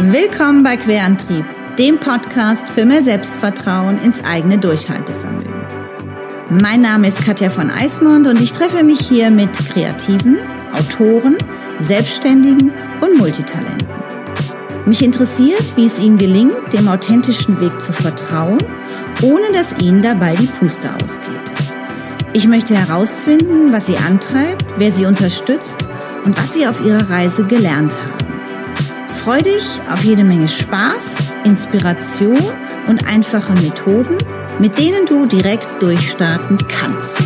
Willkommen bei Querantrieb, dem Podcast für mehr Selbstvertrauen ins eigene Durchhaltevermögen. Mein Name ist Katja von Eismond und ich treffe mich hier mit Kreativen, Autoren, Selbstständigen und Multitalenten. Mich interessiert, wie es ihnen gelingt, dem authentischen Weg zu vertrauen, ohne dass ihnen dabei die Puste ausgeht. Ich möchte herausfinden, was sie antreibt, wer sie unterstützt und was sie auf ihrer Reise gelernt haben. Freu dich auf jede Menge Spaß, Inspiration und einfache Methoden, mit denen du direkt durchstarten kannst.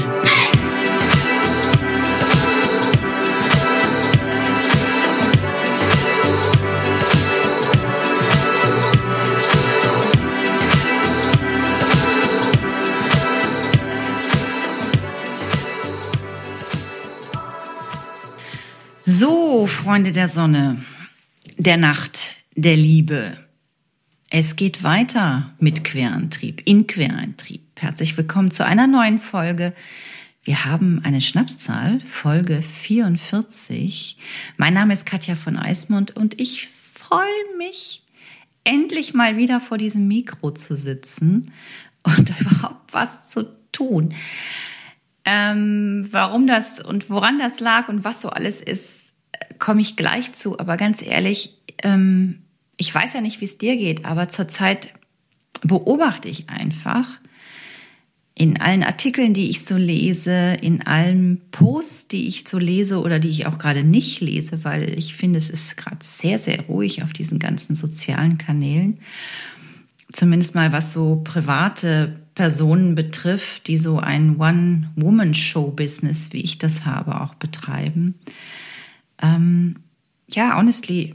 So, Freunde der Sonne der Nacht der Liebe. Es geht weiter mit Querantrieb, in Querantrieb. Herzlich willkommen zu einer neuen Folge. Wir haben eine Schnapszahl, Folge 44. Mein Name ist Katja von Eismund und ich freue mich, endlich mal wieder vor diesem Mikro zu sitzen und überhaupt was zu tun. Ähm, warum das und woran das lag und was so alles ist, komme ich gleich zu. Aber ganz ehrlich, ähm, ich weiß ja nicht, wie es dir geht, aber zurzeit beobachte ich einfach in allen Artikeln, die ich so lese, in allen Posts, die ich so lese oder die ich auch gerade nicht lese, weil ich finde, es ist gerade sehr, sehr ruhig auf diesen ganzen sozialen Kanälen. Zumindest mal was so private Personen betrifft, die so ein One-Woman-Show-Business, wie ich das habe, auch betreiben. Ähm, ja, honestly,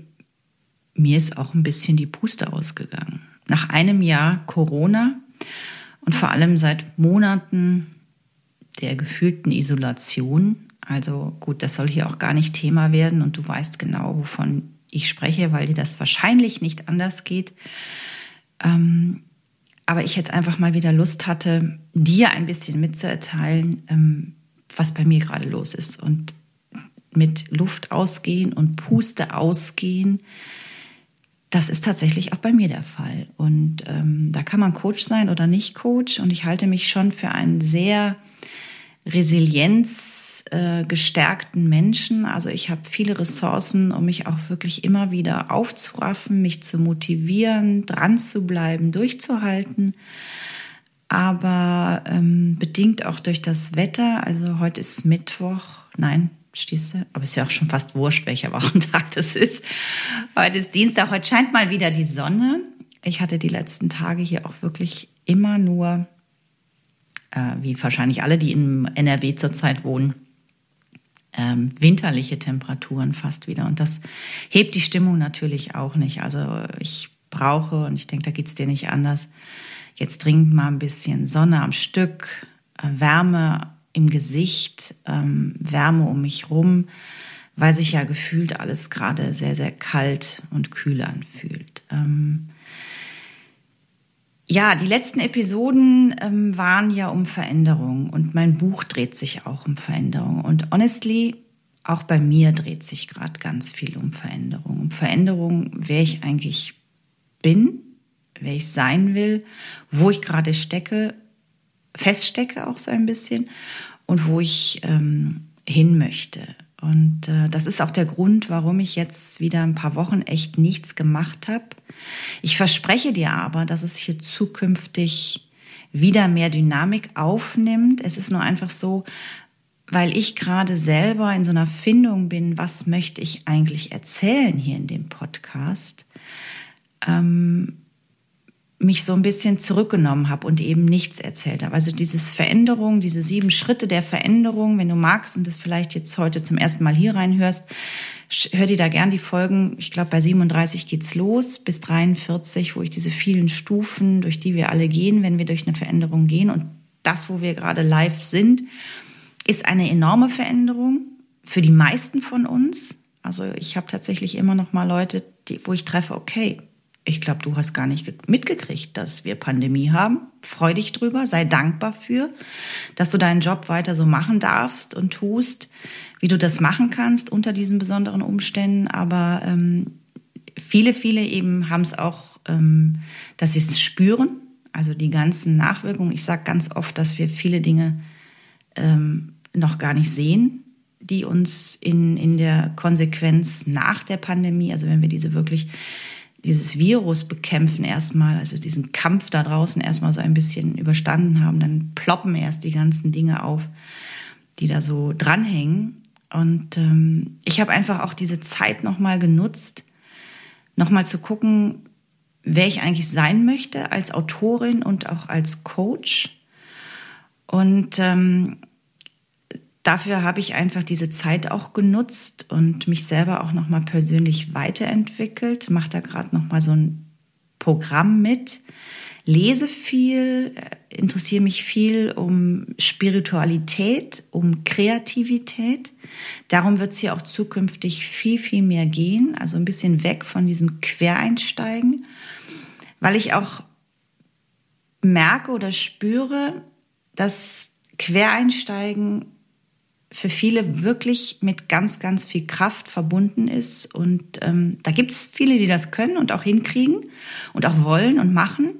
mir ist auch ein bisschen die Puste ausgegangen. Nach einem Jahr Corona und vor allem seit Monaten der gefühlten Isolation. Also gut, das soll hier auch gar nicht Thema werden und du weißt genau, wovon ich spreche, weil dir das wahrscheinlich nicht anders geht. Ähm, aber ich jetzt einfach mal wieder Lust hatte, dir ein bisschen mitzuerteilen, ähm, was bei mir gerade los ist. Und mit Luft ausgehen und Puste ausgehen, das ist tatsächlich auch bei mir der Fall. Und ähm, da kann man Coach sein oder nicht Coach. Und ich halte mich schon für einen sehr resilienzgestärkten äh, Menschen. Also ich habe viele Ressourcen, um mich auch wirklich immer wieder aufzuraffen, mich zu motivieren, dran zu bleiben, durchzuhalten. Aber ähm, bedingt auch durch das Wetter. Also heute ist Mittwoch, nein, Stehst? Aber ist ja auch schon fast wurscht, welcher Wochentag das ist. Heute ist Dienstag, heute scheint mal wieder die Sonne. Ich hatte die letzten Tage hier auch wirklich immer nur, äh, wie wahrscheinlich alle, die in NRW zurzeit wohnen, ähm, winterliche Temperaturen fast wieder. Und das hebt die Stimmung natürlich auch nicht. Also ich brauche, und ich denke, da geht es dir nicht anders, jetzt dringend mal ein bisschen Sonne am Stück, äh, Wärme im Gesicht, ähm, Wärme um mich rum, weil sich ja gefühlt alles gerade sehr, sehr kalt und kühl anfühlt. Ähm, ja, die letzten Episoden ähm, waren ja um Veränderung und mein Buch dreht sich auch um Veränderung. Und honestly, auch bei mir dreht sich gerade ganz viel um Veränderung. Um Veränderung, wer ich eigentlich bin, wer ich sein will, wo ich gerade stecke, feststecke auch so ein bisschen und wo ich ähm, hin möchte. Und äh, das ist auch der Grund, warum ich jetzt wieder ein paar Wochen echt nichts gemacht habe. Ich verspreche dir aber, dass es hier zukünftig wieder mehr Dynamik aufnimmt. Es ist nur einfach so, weil ich gerade selber in so einer Findung bin, was möchte ich eigentlich erzählen hier in dem Podcast. Ähm, mich so ein bisschen zurückgenommen habe und eben nichts erzählt habe. Also dieses Veränderung, diese sieben Schritte der Veränderung, wenn du magst und das vielleicht jetzt heute zum ersten Mal hier reinhörst, hör dir da gern die Folgen. Ich glaube, bei 37 geht's los bis 43, wo ich diese vielen Stufen, durch die wir alle gehen, wenn wir durch eine Veränderung gehen und das, wo wir gerade live sind, ist eine enorme Veränderung für die meisten von uns. Also ich habe tatsächlich immer noch mal Leute, die, wo ich treffe, okay, ich glaube, du hast gar nicht mitgekriegt, dass wir Pandemie haben. Freu dich drüber, sei dankbar für, dass du deinen Job weiter so machen darfst und tust, wie du das machen kannst unter diesen besonderen Umständen. Aber ähm, viele, viele eben haben es auch, ähm, dass sie es spüren, also die ganzen Nachwirkungen. Ich sage ganz oft, dass wir viele Dinge ähm, noch gar nicht sehen, die uns in, in der Konsequenz nach der Pandemie, also wenn wir diese wirklich dieses Virus bekämpfen erstmal, also diesen Kampf da draußen erstmal so ein bisschen überstanden haben, dann ploppen erst die ganzen Dinge auf, die da so dranhängen. Und ähm, ich habe einfach auch diese Zeit nochmal genutzt, nochmal zu gucken, wer ich eigentlich sein möchte als Autorin und auch als Coach. Und ähm, dafür habe ich einfach diese Zeit auch genutzt und mich selber auch nochmal persönlich weiterentwickelt. Mache da gerade nochmal so ein Programm mit. Lese viel, äh, interessiere mich viel um Spiritualität, um Kreativität. Darum wird es hier auch zukünftig viel, viel mehr gehen. Also ein bisschen weg von diesem Quereinsteigen, weil ich auch merke oder spüre, dass Quereinsteigen für viele wirklich mit ganz, ganz viel Kraft verbunden ist. Und ähm, da gibt es viele, die das können und auch hinkriegen und auch wollen und machen.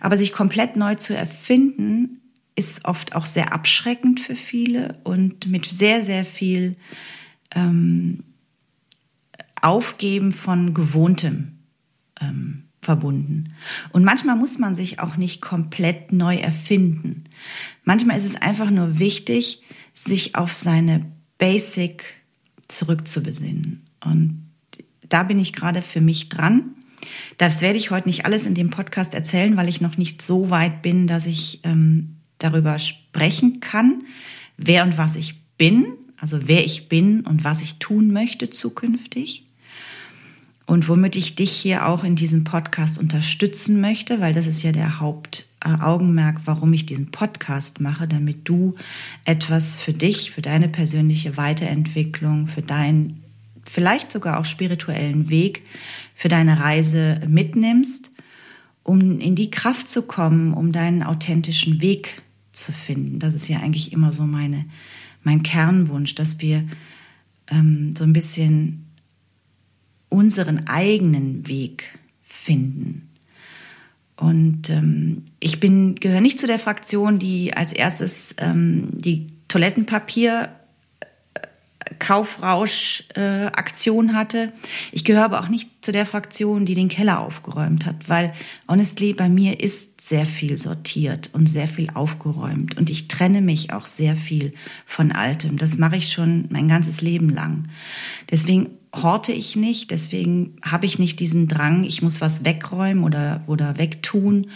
Aber sich komplett neu zu erfinden, ist oft auch sehr abschreckend für viele und mit sehr, sehr viel ähm, Aufgeben von Gewohntem ähm, verbunden. Und manchmal muss man sich auch nicht komplett neu erfinden. Manchmal ist es einfach nur wichtig, sich auf seine Basic zurückzubesinnen. Und da bin ich gerade für mich dran. Das werde ich heute nicht alles in dem Podcast erzählen, weil ich noch nicht so weit bin, dass ich ähm, darüber sprechen kann, wer und was ich bin, also wer ich bin und was ich tun möchte zukünftig und womit ich dich hier auch in diesem Podcast unterstützen möchte, weil das ist ja der Hauptaugenmerk, warum ich diesen Podcast mache, damit du etwas für dich, für deine persönliche Weiterentwicklung, für deinen vielleicht sogar auch spirituellen Weg, für deine Reise mitnimmst, um in die Kraft zu kommen, um deinen authentischen Weg zu finden. Das ist ja eigentlich immer so meine, mein Kernwunsch, dass wir ähm, so ein bisschen unseren eigenen Weg finden. Und ähm, ich bin gehöre nicht zu der Fraktion, die als erstes ähm, die Toilettenpapier Kaufrausch-Aktion äh, hatte. Ich gehöre aber auch nicht zu der Fraktion, die den Keller aufgeräumt hat, weil honestly bei mir ist sehr viel sortiert und sehr viel aufgeräumt und ich trenne mich auch sehr viel von Altem. Das mache ich schon mein ganzes Leben lang. Deswegen horte ich nicht, deswegen habe ich nicht diesen Drang, ich muss was wegräumen oder, oder wegtun.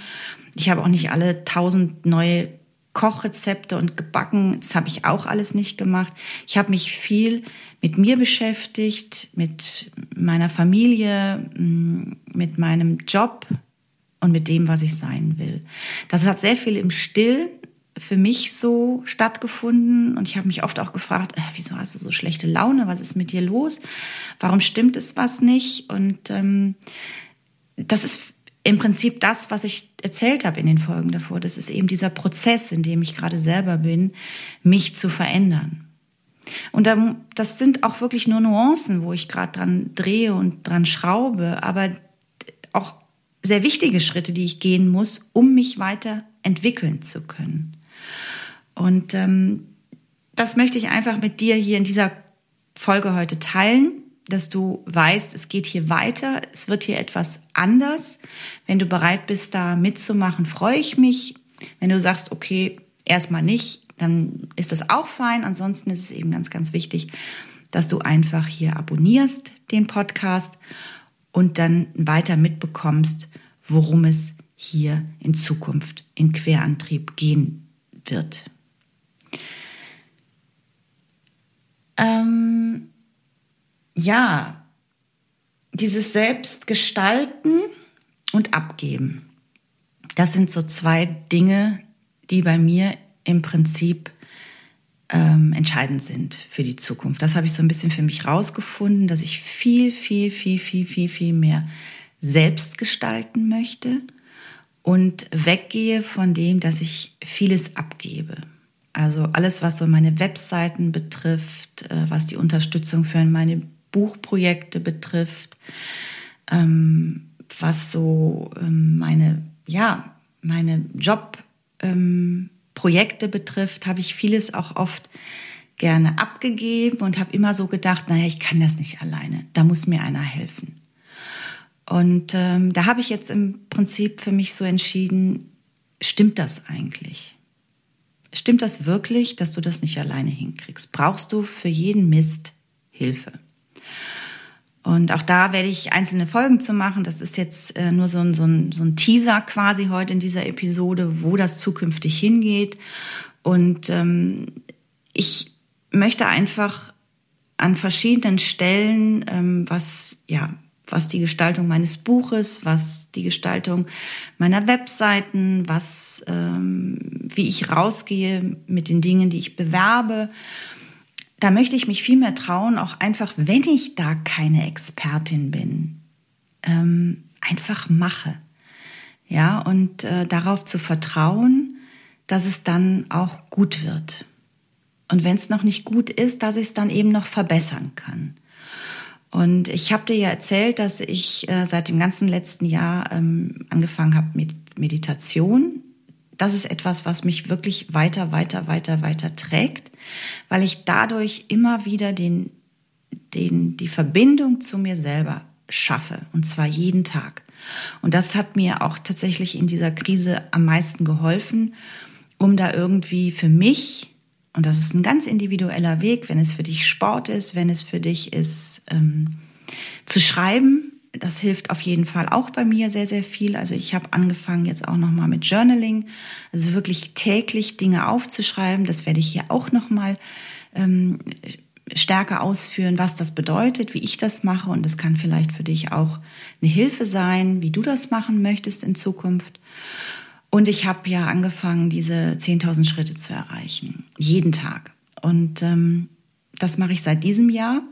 Ich habe auch nicht alle tausend neue Kochrezepte und gebacken. Das habe ich auch alles nicht gemacht. Ich habe mich viel mit mir beschäftigt, mit meiner Familie, mm, mit meinem Job und mit dem, was ich sein will. Das hat sehr viel im Stillen für mich so stattgefunden und ich habe mich oft auch gefragt, äh, wieso hast du so schlechte Laune? Was ist mit dir los? Warum stimmt es was nicht? Und ähm, das ist im Prinzip das, was ich erzählt habe in den Folgen davor. Das ist eben dieser Prozess, in dem ich gerade selber bin, mich zu verändern. Und dann, das sind auch wirklich nur Nuancen, wo ich gerade dran drehe und dran schraube, aber auch sehr wichtige Schritte, die ich gehen muss, um mich weiter entwickeln zu können. Und ähm, das möchte ich einfach mit dir hier in dieser Folge heute teilen, dass du weißt, es geht hier weiter, es wird hier etwas anders. Wenn du bereit bist, da mitzumachen, freue ich mich. Wenn du sagst, okay, erstmal nicht, dann ist das auch fein. Ansonsten ist es eben ganz, ganz wichtig, dass du einfach hier abonnierst, den Podcast, und dann weiter mitbekommst, worum es hier in Zukunft in Querantrieb gehen wird. Ähm, ja, dieses Selbstgestalten und Abgeben. Das sind so zwei Dinge, die bei mir im Prinzip ähm, entscheidend sind für die Zukunft. Das habe ich so ein bisschen für mich rausgefunden, dass ich viel, viel, viel, viel, viel, viel mehr selbst gestalten möchte und weggehe von dem, dass ich vieles abgebe. Also alles, was so meine Webseiten betrifft, äh, was die Unterstützung für meine Buchprojekte betrifft, ähm, was so ähm, meine, ja, meine Jobprojekte ähm, betrifft, habe ich vieles auch oft gerne abgegeben und habe immer so gedacht, naja, ich kann das nicht alleine, da muss mir einer helfen. Und ähm, da habe ich jetzt im Prinzip für mich so entschieden, stimmt das eigentlich? Stimmt das wirklich, dass du das nicht alleine hinkriegst? Brauchst du für jeden Mist Hilfe? Und auch da werde ich einzelne Folgen zu machen. Das ist jetzt äh, nur so ein, so, ein, so ein Teaser quasi heute in dieser Episode, wo das zukünftig hingeht. Und ähm, ich möchte einfach an verschiedenen Stellen, ähm, was ja was die Gestaltung meines Buches, was die Gestaltung meiner Webseiten, was ähm, wie ich rausgehe mit den Dingen, die ich bewerbe. Da möchte ich mich viel mehr trauen, auch einfach, wenn ich da keine Expertin bin, ähm, einfach mache. Ja, und äh, darauf zu vertrauen, dass es dann auch gut wird. Und wenn es noch nicht gut ist, dass ich es dann eben noch verbessern kann. Und ich habe dir ja erzählt, dass ich äh, seit dem ganzen letzten Jahr ähm, angefangen habe mit Meditation. Das ist etwas, was mich wirklich weiter, weiter, weiter, weiter trägt, weil ich dadurch immer wieder den, den, die Verbindung zu mir selber schaffe, und zwar jeden Tag. Und das hat mir auch tatsächlich in dieser Krise am meisten geholfen, um da irgendwie für mich und das ist ein ganz individueller Weg, wenn es für dich Sport ist, wenn es für dich ist, ähm, zu schreiben. Das hilft auf jeden Fall auch bei mir sehr, sehr viel. Also ich habe angefangen jetzt auch nochmal mit Journaling, also wirklich täglich Dinge aufzuschreiben. Das werde ich hier auch nochmal ähm, stärker ausführen, was das bedeutet, wie ich das mache. Und das kann vielleicht für dich auch eine Hilfe sein, wie du das machen möchtest in Zukunft. Und ich habe ja angefangen, diese 10.000 Schritte zu erreichen, jeden Tag. Und ähm, das mache ich seit diesem Jahr.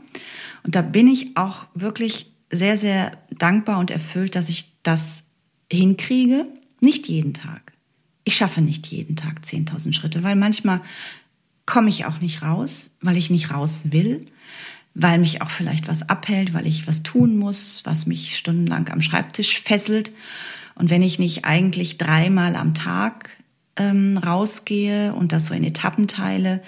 Und da bin ich auch wirklich sehr, sehr dankbar und erfüllt, dass ich das hinkriege. Nicht jeden Tag. Ich schaffe nicht jeden Tag 10.000 Schritte, weil manchmal komme ich auch nicht raus, weil ich nicht raus will, weil mich auch vielleicht was abhält, weil ich was tun muss, was mich stundenlang am Schreibtisch fesselt. Und wenn ich nicht eigentlich dreimal am Tag ähm, rausgehe und das so in Etappen teile,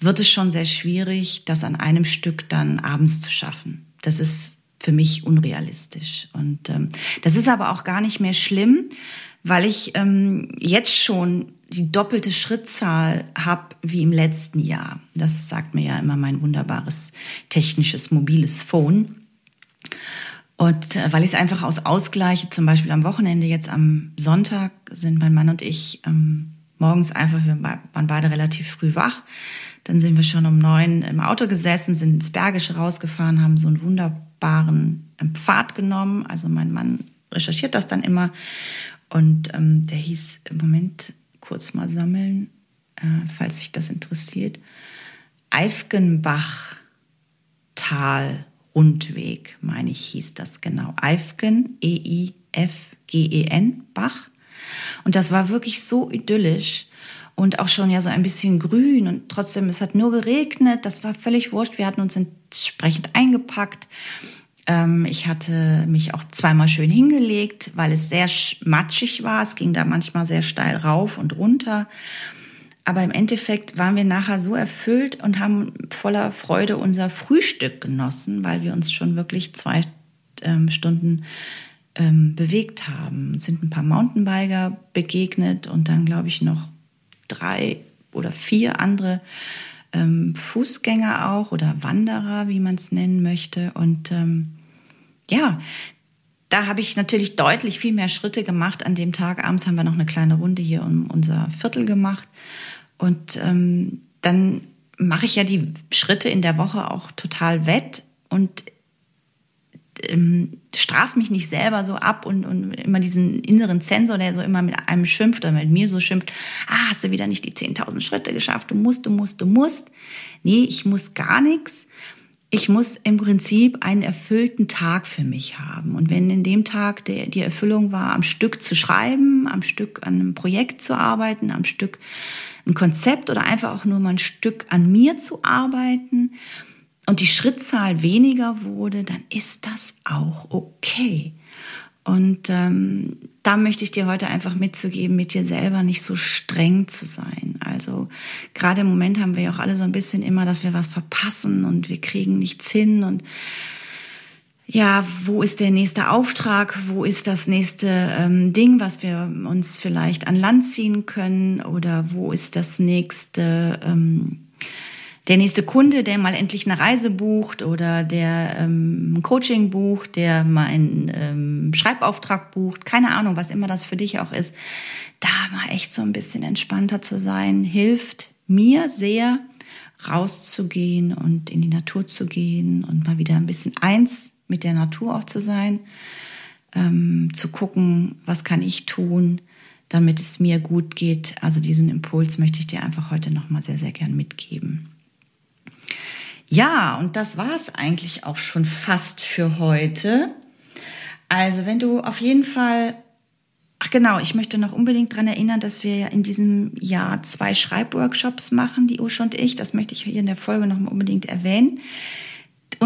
wird es schon sehr schwierig, das an einem Stück dann abends zu schaffen. Das ist für mich unrealistisch. Und ähm, das ist aber auch gar nicht mehr schlimm, weil ich ähm, jetzt schon die doppelte Schrittzahl habe wie im letzten Jahr. Das sagt mir ja immer mein wunderbares technisches mobiles Phone. Und äh, weil ich es einfach aus Ausgleiche, zum Beispiel am Wochenende, jetzt am Sonntag sind mein Mann und ich ähm, morgens einfach, wir waren beide relativ früh wach. Dann sind wir schon um neun im Auto gesessen, sind ins Bergische rausgefahren, haben so einen wunderbaren Pfad genommen. Also mein Mann recherchiert das dann immer. Und ähm, der hieß im Moment kurz mal sammeln, äh, falls sich das interessiert. Eifgenbach Tal Rundweg, meine ich, hieß das genau. Eifgen, E-I-F-G-E-N, Bach. Und das war wirklich so idyllisch und auch schon ja so ein bisschen grün und trotzdem, es hat nur geregnet, das war völlig wurscht. Wir hatten uns entsprechend eingepackt. Ähm, ich hatte mich auch zweimal schön hingelegt, weil es sehr matschig war. Es ging da manchmal sehr steil rauf und runter. Aber im Endeffekt waren wir nachher so erfüllt und haben voller Freude unser Frühstück genossen, weil wir uns schon wirklich zwei ähm, Stunden ähm, bewegt haben. Sind ein paar Mountainbiker begegnet und dann, glaube ich, noch drei oder vier andere ähm, Fußgänger auch oder Wanderer, wie man es nennen möchte. Und ähm, ja, da habe ich natürlich deutlich viel mehr Schritte gemacht. An dem Tag abends haben wir noch eine kleine Runde hier um unser Viertel gemacht und ähm, dann mache ich ja die Schritte in der Woche auch total wett und ähm, straf mich nicht selber so ab und, und immer diesen inneren Zensor, der so immer mit einem schimpft oder mit mir so schimpft, ah, hast du wieder nicht die 10.000 Schritte geschafft, du musst, du musst, du musst. Nee, ich muss gar nichts. Ich muss im Prinzip einen erfüllten Tag für mich haben. Und wenn in dem Tag der, die Erfüllung war, am Stück zu schreiben, am Stück an einem Projekt zu arbeiten, am Stück ein Konzept oder einfach auch nur mal ein Stück an mir zu arbeiten und die Schrittzahl weniger wurde, dann ist das auch okay. Und ähm, da möchte ich dir heute einfach mitzugeben, mit dir selber nicht so streng zu sein. Also gerade im Moment haben wir ja auch alle so ein bisschen immer, dass wir was verpassen und wir kriegen nichts hin und ja, wo ist der nächste Auftrag? Wo ist das nächste ähm, Ding, was wir uns vielleicht an Land ziehen können? Oder wo ist das nächste ähm, der nächste Kunde, der mal endlich eine Reise bucht oder der ähm, ein Coaching bucht, der mal einen ähm, Schreibauftrag bucht, keine Ahnung, was immer das für dich auch ist, da mal echt so ein bisschen entspannter zu sein, hilft mir sehr, rauszugehen und in die Natur zu gehen und mal wieder ein bisschen eins mit der Natur auch zu sein, ähm, zu gucken, was kann ich tun, damit es mir gut geht. Also diesen Impuls möchte ich dir einfach heute nochmal sehr, sehr gern mitgeben. Ja, und das war es eigentlich auch schon fast für heute. Also wenn du auf jeden Fall, ach genau, ich möchte noch unbedingt dran erinnern, dass wir ja in diesem Jahr zwei Schreibworkshops machen, die Usche und ich. Das möchte ich hier in der Folge noch mal unbedingt erwähnen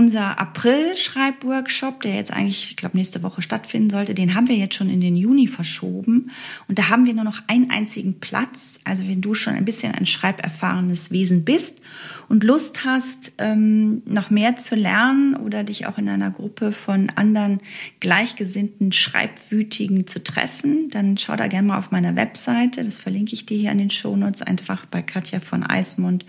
unser April-Schreibworkshop, der jetzt eigentlich, ich glaube, nächste Woche stattfinden sollte, den haben wir jetzt schon in den Juni verschoben. Und da haben wir nur noch einen einzigen Platz. Also wenn du schon ein bisschen ein schreiberfahrenes Wesen bist und Lust hast, ähm, noch mehr zu lernen oder dich auch in einer Gruppe von anderen gleichgesinnten Schreibwütigen zu treffen, dann schau da gerne mal auf meiner Webseite. Das verlinke ich dir hier an den Shownotes einfach bei Katja von Eismund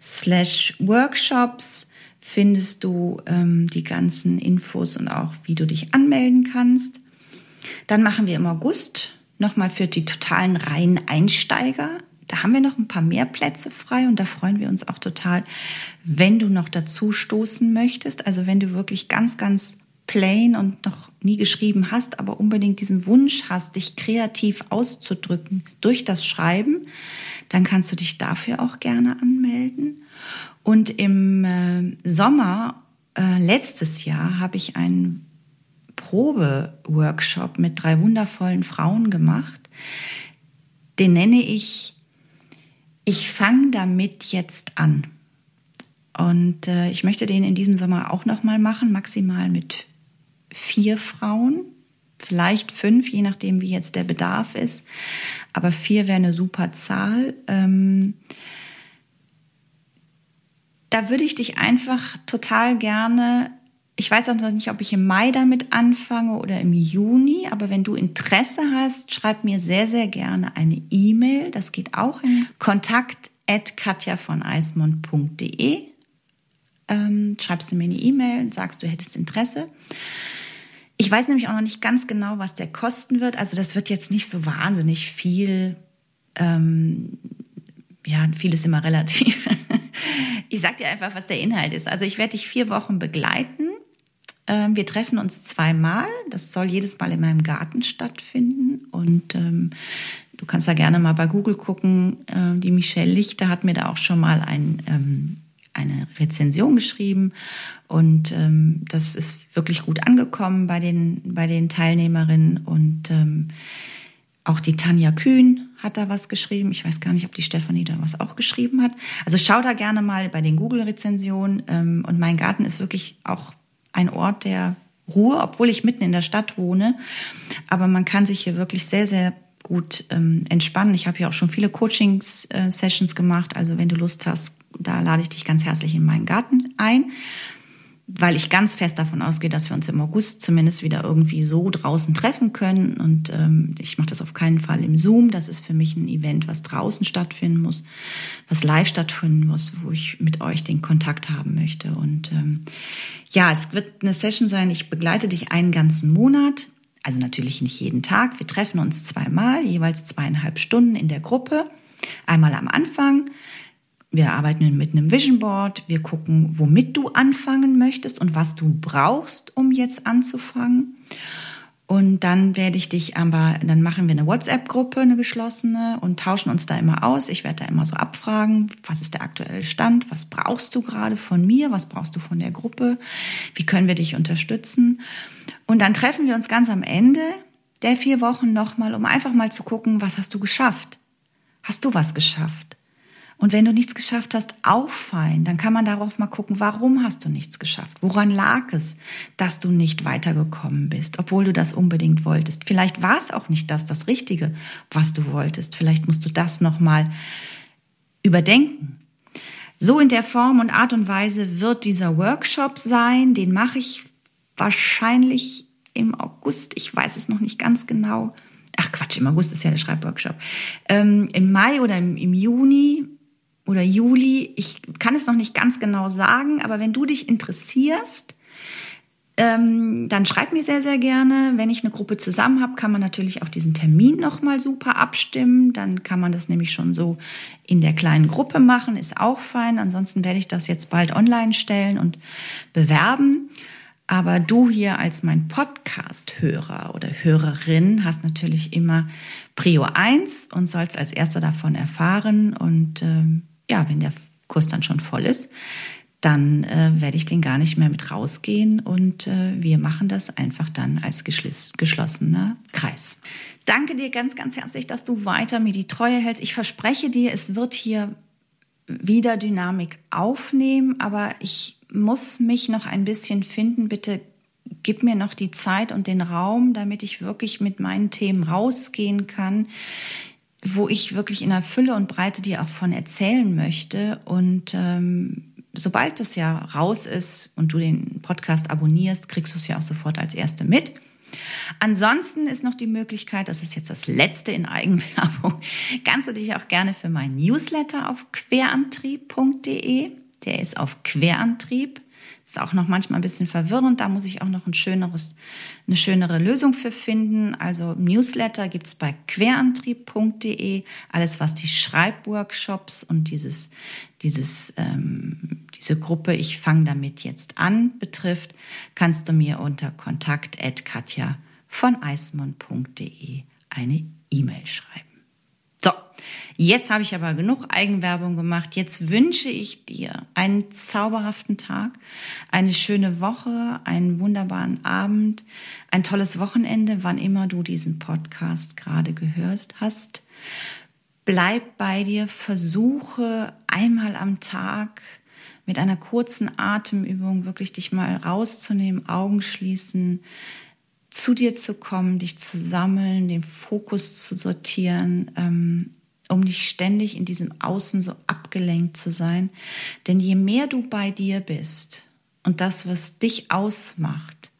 slash Workshops findest du ähm, die ganzen Infos und auch, wie du dich anmelden kannst. Dann machen wir im August nochmal für die totalen reinen Einsteiger. Da haben wir noch ein paar mehr Plätze frei und da freuen wir uns auch total, wenn du noch dazu stoßen möchtest. Also wenn du wirklich ganz, ganz plain und noch nie geschrieben hast, aber unbedingt diesen Wunsch hast, dich kreativ auszudrücken durch das Schreiben, dann kannst du dich dafür auch gerne anmelden. Und im äh, Sommer äh, letztes Jahr habe ich einen Probeworkshop mit drei wundervollen Frauen gemacht. Den nenne ich Ich fange damit jetzt an. Und äh, ich möchte den in diesem Sommer auch nochmal machen, maximal mit vier Frauen, vielleicht fünf, je nachdem, wie jetzt der Bedarf ist. Aber vier wäre eine super Zahl. Ähm, da würde ich dich einfach total gerne, ich weiß auch noch nicht, ob ich im Mai damit anfange oder im Juni, aber wenn du Interesse hast, schreib mir sehr, sehr gerne eine E-Mail. Das geht auch in kontakt at katja von eismond.de. Ähm, schreibst du mir eine E-Mail und sagst, du hättest Interesse. Ich weiß nämlich auch noch nicht ganz genau, was der kosten wird. Also das wird jetzt nicht so wahnsinnig viel. Ähm, ja, viel ist immer relativ. Ich sag dir einfach, was der Inhalt ist. Also ich werde dich vier Wochen begleiten. Ähm, wir treffen uns zweimal. Das soll jedes Mal in meinem Garten stattfinden. Und ähm, du kannst da gerne mal bei Google gucken. Äh, die Michelle Lichter hat mir da auch schon mal ein, ähm, eine Rezension geschrieben. Und ähm, das ist wirklich gut angekommen bei den, bei den Teilnehmerinnen. Und ähm, auch die Tanja Kühn hat da was geschrieben. Ich weiß gar nicht, ob die Stefanie da was auch geschrieben hat. Also schau da gerne mal bei den Google-Rezensionen. Ähm, und mein Garten ist wirklich auch ein Ort der Ruhe, obwohl ich mitten in der Stadt wohne. Aber man kann sich hier wirklich sehr, sehr gut ähm, entspannen. Ich habe hier auch schon viele Coaching-Sessions äh, gemacht. Also wenn du Lust hast, da lade ich dich ganz herzlich in meinen Garten ein weil ich ganz fest davon ausgehe, dass wir uns im August zumindest wieder irgendwie so draußen treffen können. Und ähm, ich mache das auf keinen Fall im Zoom. Das ist für mich ein Event, was draußen stattfinden muss, was live stattfinden muss, wo ich mit euch den Kontakt haben möchte. Und ähm, ja, es wird eine Session sein. Ich begleite dich einen ganzen Monat. Also natürlich nicht jeden Tag. Wir treffen uns zweimal, jeweils zweieinhalb Stunden in der Gruppe. Einmal am Anfang wir arbeiten mit einem Vision Board. Wir gucken, womit du anfangen möchtest und was du brauchst, um jetzt anzufangen. Und dann werde ich dich aber, dann machen wir eine WhatsApp-Gruppe, eine geschlossene und tauschen uns da immer aus. Ich werde da immer so abfragen, was ist der aktuelle Stand, was brauchst du gerade von mir, was brauchst du von der Gruppe, wie können wir dich unterstützen. Und dann treffen wir uns ganz am Ende der vier Wochen nochmal, um einfach mal zu gucken, was hast du geschafft? Hast du was geschafft? Und wenn du nichts geschafft hast, fein. Dann kann man darauf mal gucken, warum hast du nichts geschafft? Woran lag es, dass du nicht weitergekommen bist, obwohl du das unbedingt wolltest? Vielleicht war es auch nicht das, das Richtige, was du wolltest. Vielleicht musst du das nochmal überdenken. So in der Form und Art und Weise wird dieser Workshop sein. Den mache ich wahrscheinlich im August. Ich weiß es noch nicht ganz genau. Ach Quatsch, im August ist ja der Schreibworkshop. Ähm, Im Mai oder im, im Juni oder Juli. Ich kann es noch nicht ganz genau sagen, aber wenn du dich interessierst, ähm, dann schreib mir sehr, sehr gerne. Wenn ich eine Gruppe zusammen habe, kann man natürlich auch diesen Termin nochmal super abstimmen. Dann kann man das nämlich schon so in der kleinen Gruppe machen, ist auch fein. Ansonsten werde ich das jetzt bald online stellen und bewerben. Aber du hier als mein Podcast-Hörer oder Hörerin hast natürlich immer Prio 1 und sollst als erster davon erfahren. Und ähm, ja, wenn der Kurs dann schon voll ist, dann äh, werde ich den gar nicht mehr mit rausgehen und äh, wir machen das einfach dann als geschlossener Kreis. Danke dir ganz, ganz herzlich, dass du weiter mir die Treue hältst. Ich verspreche dir, es wird hier wieder Dynamik aufnehmen, aber ich muss mich noch ein bisschen finden. Bitte gib mir noch die Zeit und den Raum, damit ich wirklich mit meinen Themen rausgehen kann wo ich wirklich in der Fülle und Breite dir auch von erzählen möchte. Und ähm, sobald das ja raus ist und du den Podcast abonnierst, kriegst du es ja auch sofort als Erste mit. Ansonsten ist noch die Möglichkeit, das ist jetzt das letzte in Eigenwerbung, kannst du dich auch gerne für meinen Newsletter auf querantrieb.de, der ist auf Querantrieb ist auch noch manchmal ein bisschen verwirrend. Da muss ich auch noch ein schöneres, eine schönere Lösung für finden. Also Newsletter gibt's bei querantrieb.de. Alles, was die Schreibworkshops und dieses, dieses, ähm, diese Gruppe Ich fange damit jetzt an betrifft, kannst du mir unter kontakt.katja von eismond.de eine E-Mail schreiben. Jetzt habe ich aber genug Eigenwerbung gemacht. Jetzt wünsche ich dir einen zauberhaften Tag, eine schöne Woche, einen wunderbaren Abend, ein tolles Wochenende, wann immer du diesen Podcast gerade gehört hast. Bleib bei dir, versuche einmal am Tag mit einer kurzen Atemübung wirklich dich mal rauszunehmen, Augen schließen, zu dir zu kommen, dich zu sammeln, den Fokus zu sortieren, ähm, um nicht ständig in diesem Außen so abgelenkt zu sein. Denn je mehr du bei dir bist und das, was dich ausmacht,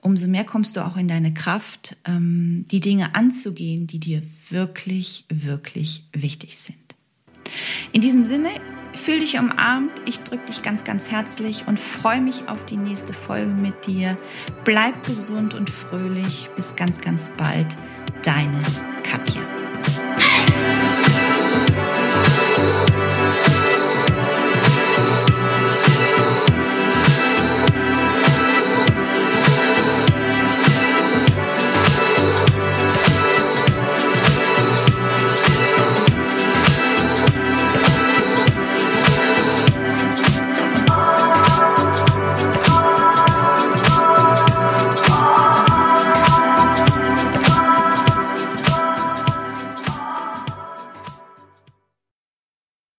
umso mehr kommst du auch in deine Kraft, ähm, die Dinge anzugehen, die dir wirklich, wirklich wichtig sind. In diesem Sinne, Fühl dich umarmt. Ich drücke dich ganz, ganz herzlich und freue mich auf die nächste Folge mit dir. Bleib gesund und fröhlich. Bis ganz, ganz bald. Deine Katja.